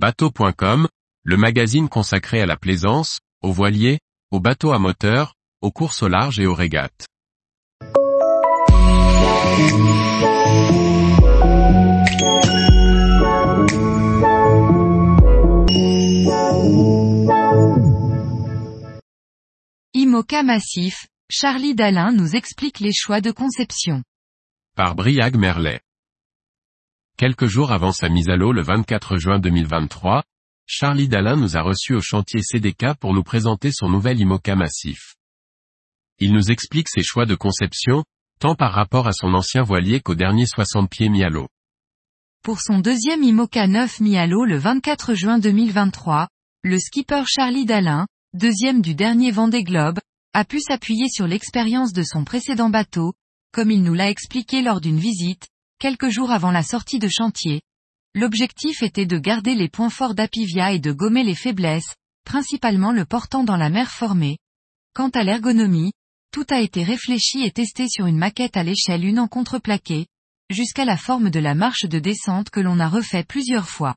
Bateau.com, le magazine consacré à la plaisance, aux voiliers, aux bateaux à moteur, aux courses au large et aux régates. IMOCA massif, Charlie Dalin nous explique les choix de conception. Par Briag Merlet. Quelques jours avant sa mise à l'eau le 24 juin 2023, Charlie Dalin nous a reçus au chantier CDK pour nous présenter son nouvel IMOCA massif. Il nous explique ses choix de conception, tant par rapport à son ancien voilier qu'au dernier 60 pieds mis à l'eau. Pour son deuxième IMOCA 9 mis à l'eau le 24 juin 2023, le skipper Charlie Dalin, deuxième du dernier Vendée Globe, a pu s'appuyer sur l'expérience de son précédent bateau, comme il nous l'a expliqué lors d'une visite, quelques jours avant la sortie de chantier. L'objectif était de garder les points forts d'Apivia et de gommer les faiblesses, principalement le portant dans la mer formée. Quant à l'ergonomie, tout a été réfléchi et testé sur une maquette à l'échelle une en contreplaqué, jusqu'à la forme de la marche de descente que l'on a refait plusieurs fois.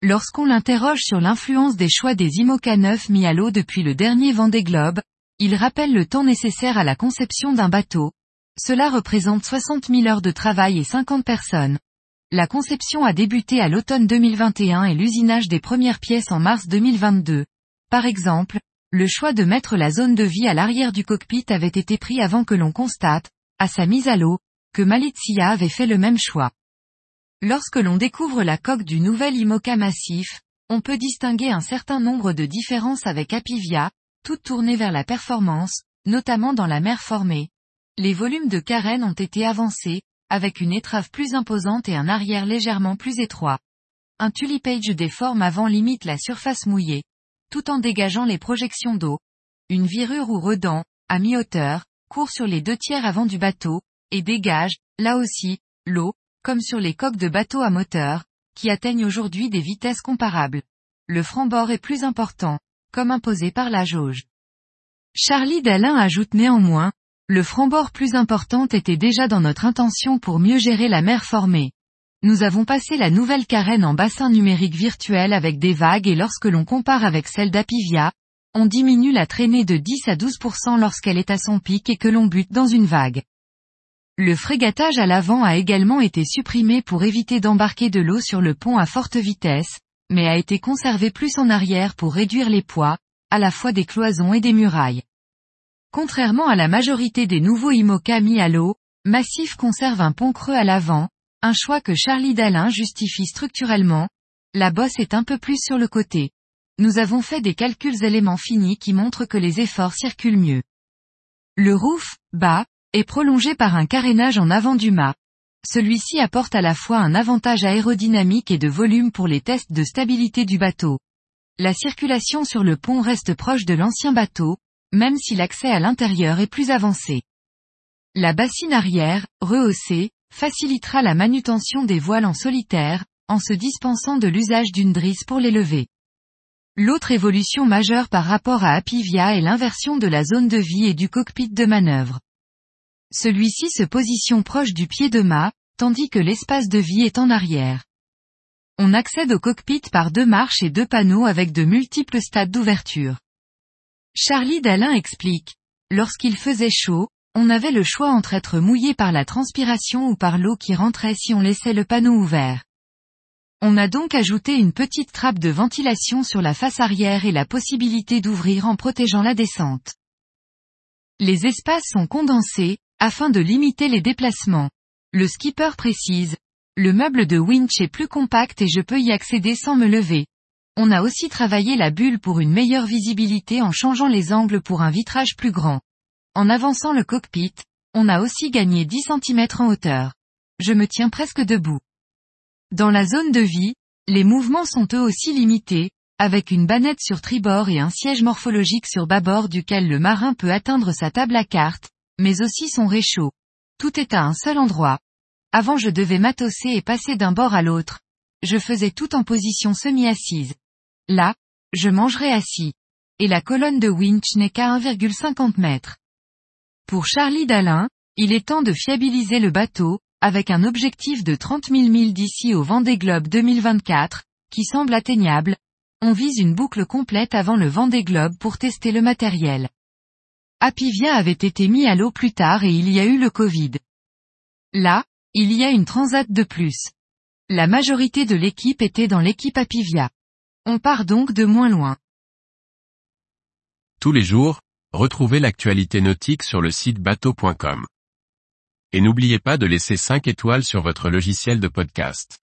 Lorsqu'on l'interroge sur l'influence des choix des IMOCA 9 mis à l'eau depuis le dernier Vendée Globe, il rappelle le temps nécessaire à la conception d'un bateau, cela représente 60 000 heures de travail et 50 personnes. La conception a débuté à l'automne 2021 et l'usinage des premières pièces en mars 2022. Par exemple, le choix de mettre la zone de vie à l'arrière du cockpit avait été pris avant que l'on constate, à sa mise à l'eau, que Malizia avait fait le même choix. Lorsque l'on découvre la coque du nouvel IMOCA massif, on peut distinguer un certain nombre de différences avec Apivia, toutes tournées vers la performance, notamment dans la mer formée, les volumes de carène ont été avancés, avec une étrave plus imposante et un arrière légèrement plus étroit. Un tulipage des formes avant limite la surface mouillée, tout en dégageant les projections d'eau. Une virure ou redent, à mi-hauteur, court sur les deux tiers avant du bateau, et dégage, là aussi, l'eau, comme sur les coques de bateaux à moteur, qui atteignent aujourd'hui des vitesses comparables. Le franc-bord est plus important, comme imposé par la jauge. Charlie Dalin ajoute néanmoins, le franc-bord plus important était déjà dans notre intention pour mieux gérer la mer formée. Nous avons passé la nouvelle carène en bassin numérique virtuel avec des vagues et lorsque l'on compare avec celle d'Apivia, on diminue la traînée de 10 à 12% lorsqu'elle est à son pic et que l'on bute dans une vague. Le frégatage à l'avant a également été supprimé pour éviter d'embarquer de l'eau sur le pont à forte vitesse, mais a été conservé plus en arrière pour réduire les poids, à la fois des cloisons et des murailles. Contrairement à la majorité des nouveaux IMOCA mis à l'eau, Massif conserve un pont creux à l'avant, un choix que Charlie Dalin justifie structurellement, la bosse est un peu plus sur le côté. Nous avons fait des calculs éléments finis qui montrent que les efforts circulent mieux. Le roof, bas, est prolongé par un carénage en avant du mât. Celui-ci apporte à la fois un avantage aérodynamique et de volume pour les tests de stabilité du bateau. La circulation sur le pont reste proche de l'ancien bateau, même si l'accès à l'intérieur est plus avancé. La bassine arrière, rehaussée, facilitera la manutention des voiles en solitaire, en se dispensant de l'usage d'une drisse pour les lever. L'autre évolution majeure par rapport à Apivia est l'inversion de la zone de vie et du cockpit de manœuvre. Celui-ci se positionne proche du pied de mât, tandis que l'espace de vie est en arrière. On accède au cockpit par deux marches et deux panneaux avec de multiples stades d'ouverture. Charlie Dalin explique. Lorsqu'il faisait chaud, on avait le choix entre être mouillé par la transpiration ou par l'eau qui rentrait si on laissait le panneau ouvert. On a donc ajouté une petite trappe de ventilation sur la face arrière et la possibilité d'ouvrir en protégeant la descente. Les espaces sont condensés, afin de limiter les déplacements. Le skipper précise, le meuble de winch est plus compact et je peux y accéder sans me lever. On a aussi travaillé la bulle pour une meilleure visibilité en changeant les angles pour un vitrage plus grand. En avançant le cockpit, on a aussi gagné 10 cm en hauteur. Je me tiens presque debout. Dans la zone de vie, les mouvements sont eux aussi limités, avec une bannette sur tribord et un siège morphologique sur bâbord duquel le marin peut atteindre sa table à cartes, mais aussi son réchaud. Tout est à un seul endroit. Avant je devais matosser et passer d'un bord à l'autre. Je faisais tout en position semi-assise. Là, je mangerai assis. Et la colonne de winch n'est qu'à 1,50 mètres. Pour Charlie Dalin, il est temps de fiabiliser le bateau, avec un objectif de 30 000 milles d'ici au Vendée Globe 2024, qui semble atteignable, on vise une boucle complète avant le Vendée Globe pour tester le matériel. Apivia avait été mis à l'eau plus tard et il y a eu le Covid. Là, il y a une transat de plus. La majorité de l'équipe était dans l'équipe Apivia. On part donc de moins loin. Tous les jours, retrouvez l'actualité nautique sur le site bateau.com. Et n'oubliez pas de laisser 5 étoiles sur votre logiciel de podcast.